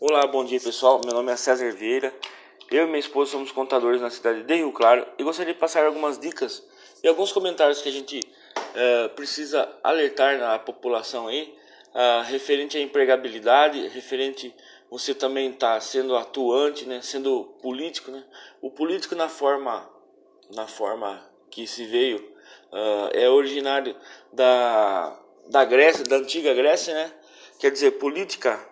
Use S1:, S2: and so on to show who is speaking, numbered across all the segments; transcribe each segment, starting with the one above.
S1: Olá, bom dia pessoal. Meu nome é César Vieira. Eu e minha esposa somos contadores na cidade de Rio Claro e gostaria de passar algumas dicas e alguns comentários que a gente uh, precisa alertar na população aí, uh, referente à empregabilidade, referente você também está sendo atuante, né, sendo político, né? O político na forma, na forma que se veio uh, é originário da da Grécia, da antiga Grécia, né? Quer dizer, política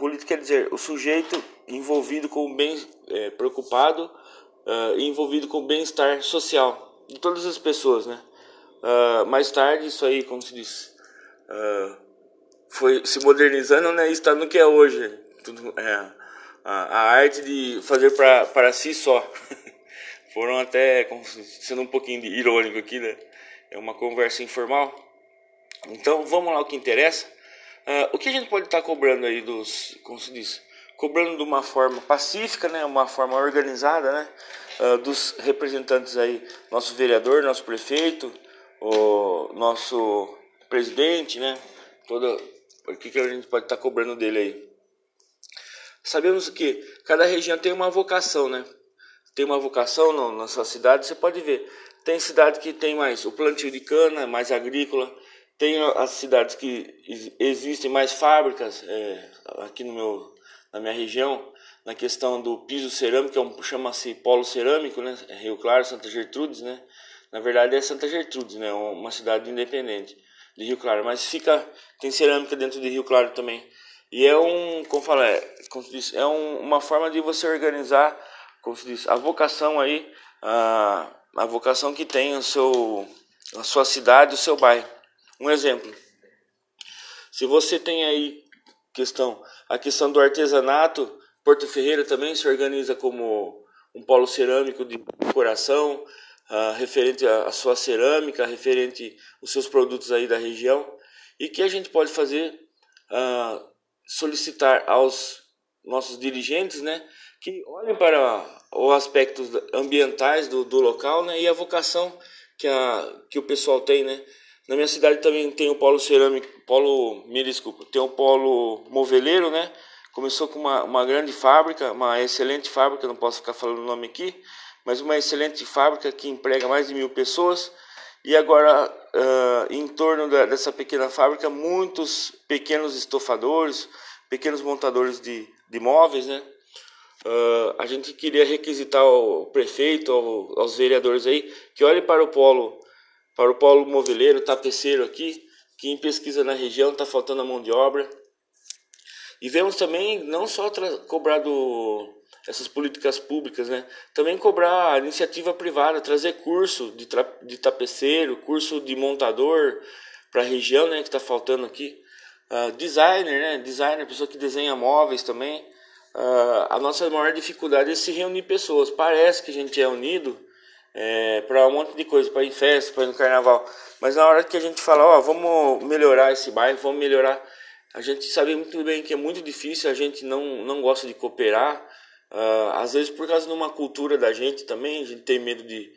S1: Política quer dizer o sujeito envolvido com o bem, é, preocupado uh, envolvido com o bem-estar social de todas as pessoas, né? Uh, mais tarde, isso aí, como se diz, uh, foi se modernizando, né? Está no que é hoje. Tudo, é, a, a arte de fazer para si só. Foram até, sendo um pouquinho irônico aqui, né? É uma conversa informal. Então, vamos lá o que interessa. Uh, o que a gente pode estar tá cobrando aí dos, como se diz, cobrando de uma forma pacífica, né, uma forma organizada, né, uh, dos representantes aí, nosso vereador, nosso prefeito, o nosso presidente, né, toda, o que, que a gente pode estar tá cobrando dele aí? Sabemos que cada região tem uma vocação, né? Tem uma vocação na sua cidade, você pode ver. Tem cidade que tem mais o plantio de cana, mais agrícola, tem as cidades que existem mais fábricas é, aqui no meu, na minha região, na questão do piso cerâmico, que é um, chama-se polo cerâmico, né? É Rio Claro, Santa Gertrudes, né? Na verdade é Santa Gertrudes, né? Uma cidade independente de Rio Claro, mas fica tem cerâmica dentro de Rio Claro também. E é um, como fala, é, como diz, é um, uma forma de você organizar, como se diz, a vocação aí, a, a vocação que tem o seu, a sua cidade, o seu bairro. Um exemplo. Se você tem aí questão, a questão do artesanato, Porto Ferreira também se organiza como um polo cerâmico de decoração, uh, referente à sua cerâmica, referente os seus produtos aí da região. E que a gente pode fazer? Uh, solicitar aos nossos dirigentes, né, que olhem para os aspectos ambientais do, do local, né, e a vocação que, a, que o pessoal tem, né, na minha cidade também tem o polo cerâmico, polo, me desculpa, tem o polo moveleiro, né? Começou com uma, uma grande fábrica, uma excelente fábrica, não posso ficar falando o nome aqui, mas uma excelente fábrica que emprega mais de mil pessoas. E agora, uh, em torno da, dessa pequena fábrica, muitos pequenos estofadores, pequenos montadores de, de móveis, né? Uh, a gente queria requisitar ao prefeito, ao, aos vereadores aí, que olhe para o polo para o polo moveleiro, tapeceiro aqui, que em pesquisa na região está faltando a mão de obra. E vemos também não só cobrar do, essas políticas públicas, né? também cobrar a iniciativa privada, trazer curso de, de tapeceiro, curso de montador para a região né, que está faltando aqui. Uh, designer, né? designer, pessoa que desenha móveis também. Uh, a nossa maior dificuldade é se reunir pessoas. Parece que a gente é unido, é, para um monte de coisa, para ir em festa, para ir no carnaval. Mas na hora que a gente fala, ó, vamos melhorar esse bairro, vamos melhorar, a gente sabe muito bem que é muito difícil, a gente não, não gosta de cooperar, uh, às vezes por causa de uma cultura da gente também, a gente tem medo de,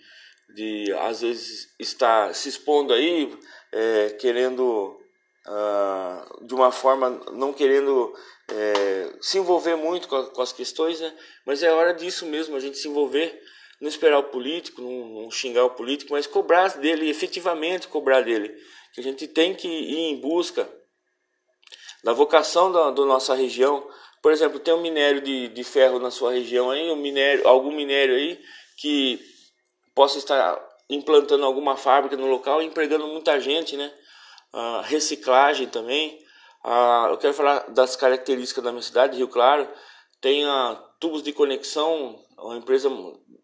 S1: de às vezes, estar se expondo aí, é, querendo, uh, de uma forma, não querendo é, se envolver muito com, com as questões, né? mas é hora disso mesmo, a gente se envolver não esperar o político, não, não, xingar o político, mas cobrar dele, efetivamente cobrar dele. Que a gente tem que ir em busca da vocação da, da nossa região. Por exemplo, tem um minério de, de ferro na sua região aí, um minério, algum minério aí que possa estar implantando alguma fábrica no local e empregando muita gente, né? Uh, reciclagem também. Uh, eu quero falar das características da minha cidade, Rio Claro. Tem uh, tubos de conexão, uma empresa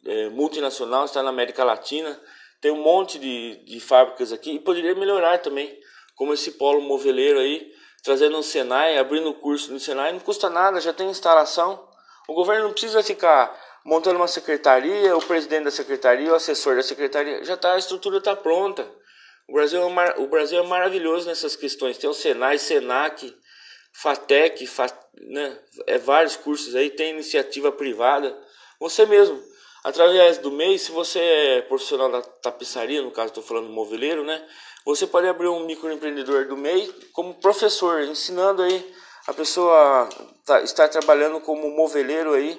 S1: é, multinacional, está na América Latina, tem um monte de, de fábricas aqui e poderia melhorar também, como esse polo moveleiro aí, trazendo um Senai, abrindo curso no Senai, não custa nada, já tem instalação. O governo não precisa ficar montando uma secretaria, o presidente da secretaria, o assessor da secretaria, já tá, a estrutura está pronta. O Brasil, é mar, o Brasil é maravilhoso nessas questões. Tem o Senai, Senac, Fatec, Fat, né? é vários cursos aí, tem iniciativa privada. Você mesmo Através do MEI, se você é profissional da tapeçaria, no caso estou falando moveleiro, né? Você pode abrir um microempreendedor do MEI como professor, ensinando aí a pessoa tá, está trabalhando como moveleiro aí,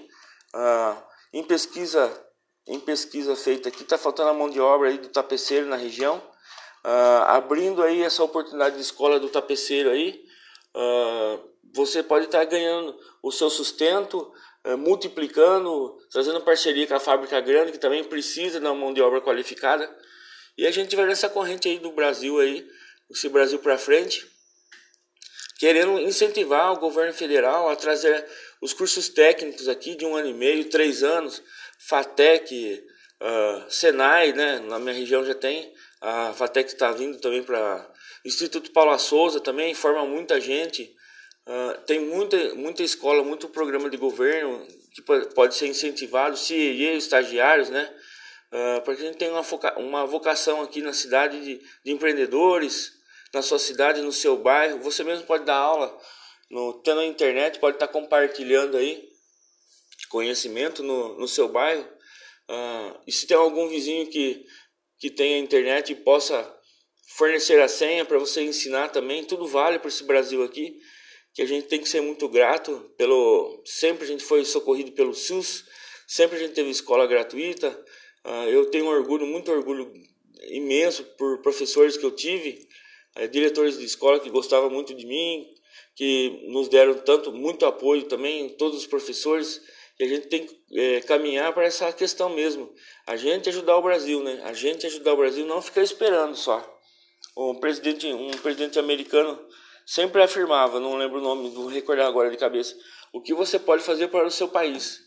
S1: uh, em pesquisa em pesquisa feita aqui, está faltando a mão de obra aí do tapeceiro na região, uh, abrindo aí essa oportunidade de escola do tapeceiro aí, uh, você pode estar tá ganhando o seu sustento, multiplicando, trazendo parceria com a fábrica grande que também precisa uma mão de obra qualificada, e a gente vai nessa corrente aí do Brasil aí, esse Brasil para frente, querendo incentivar o governo federal a trazer os cursos técnicos aqui de um ano e meio, três anos, FATEC, uh, Senai, né? Na minha região já tem. A FATEC está vindo também para. Instituto Paula Souza também forma muita gente. Uh, tem muita, muita escola, muito programa de governo que pode ser incentivado, CIE, estagiários, né? Uh, porque a gente tem uma, uma vocação aqui na cidade de, de empreendedores, na sua cidade, no seu bairro. Você mesmo pode dar aula, no, tendo a internet, pode estar compartilhando aí conhecimento no, no seu bairro. Uh, e se tem algum vizinho que, que tenha internet e possa fornecer a senha para você ensinar também, tudo vale para esse Brasil aqui, que a gente tem que ser muito grato pelo sempre a gente foi socorrido pelo SUS, sempre a gente teve escola gratuita. Uh, eu tenho um orgulho, muito orgulho imenso por professores que eu tive, uh, diretores de escola que gostavam muito de mim, que nos deram tanto muito apoio também, todos os professores que a gente tem que é, caminhar para essa questão mesmo. A gente ajudar o Brasil, né? A gente ajudar o Brasil, não ficar esperando só. Um presidente, um presidente americano sempre afirmava, não lembro o nome, vou recordar agora de cabeça, o que você pode fazer para o seu país.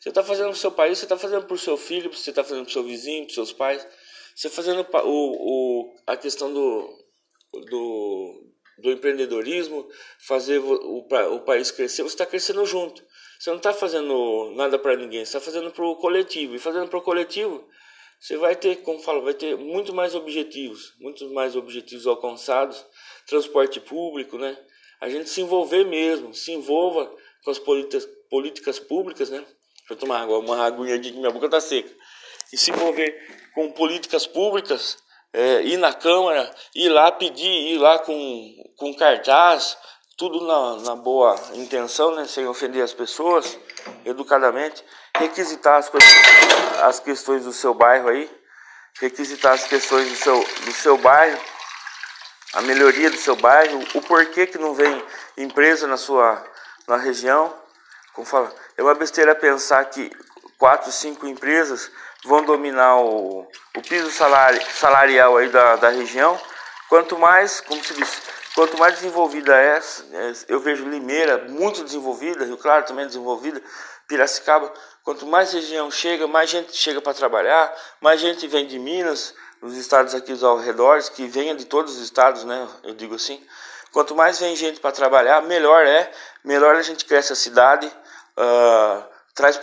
S1: Você está fazendo para o seu país, você está fazendo para o seu filho, você está fazendo para o seu vizinho, para os seus pais. Você fazendo o, o, a questão do, do, do empreendedorismo, fazer o, o país crescer, você está crescendo junto. Você não está fazendo nada para ninguém, você está fazendo para o coletivo. E fazendo para o coletivo, você vai ter, como falo, vai ter muito mais objetivos, muitos mais objetivos alcançados, transporte público, né? A gente se envolver mesmo, se envolva com as políticas, políticas públicas, né? Deixa eu tomar água, uma aguinha aqui que minha boca está seca. E se envolver com políticas públicas, é, ir na Câmara, ir lá pedir, ir lá com, com cartaz, tudo na, na boa intenção, né, sem ofender as pessoas, educadamente, requisitar as, coisas, as questões do seu bairro aí, requisitar as questões do seu, do seu bairro, a melhoria do seu bairro, o porquê que não vem empresa na sua na região. Como fala, é uma besteira pensar que quatro, cinco empresas vão dominar o, o piso salari, salarial aí da, da região. Quanto mais, como se diz, Quanto mais desenvolvida é, é, eu vejo Limeira muito desenvolvida, Rio Claro também desenvolvida, Piracicaba, quanto mais região chega, mais gente chega para trabalhar, mais gente vem de Minas, os estados aqui ao redor, que venha de todos os estados, né, eu digo assim. Quanto mais vem gente para trabalhar, melhor é, melhor a gente cresce a cidade, uh, traz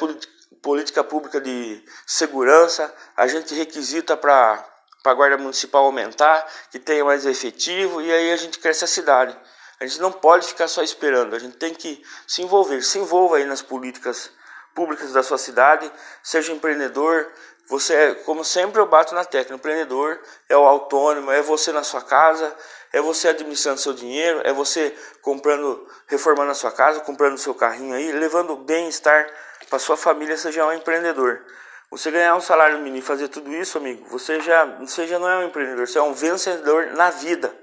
S1: política pública de segurança, a gente requisita para para a Guarda Municipal aumentar, que tenha mais efetivo e aí a gente cresce a cidade. A gente não pode ficar só esperando, a gente tem que se envolver. Se envolva aí nas políticas públicas da sua cidade, seja empreendedor. Você é, como sempre eu bato na tecla, empreendedor é o autônomo, é você na sua casa, é você administrando seu dinheiro, é você comprando, reformando a sua casa, comprando seu carrinho aí, levando bem-estar para sua família, seja um empreendedor. Você ganhar um salário mínimo e fazer tudo isso, amigo, você já, você já não é um empreendedor, você é um vencedor na vida.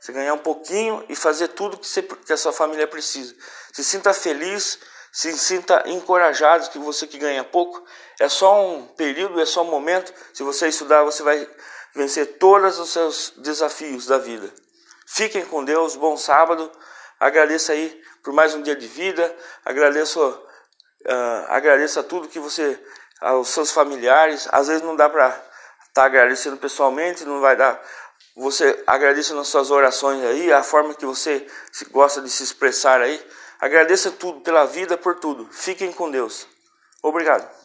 S1: Você ganhar um pouquinho e fazer tudo que, você, que a sua família precisa. Se sinta feliz, se sinta encorajado que você que ganha pouco. É só um período, é só um momento. Se você estudar, você vai vencer todos os seus desafios da vida. Fiquem com Deus, bom sábado. Agradeço aí por mais um dia de vida. Agradeço, uh, agradeço a tudo que você aos seus familiares. Às vezes não dá para estar tá agradecendo pessoalmente, não vai dar. Você agradece nas suas orações aí, a forma que você gosta de se expressar aí. Agradeça tudo, pela vida, por tudo. Fiquem com Deus. Obrigado.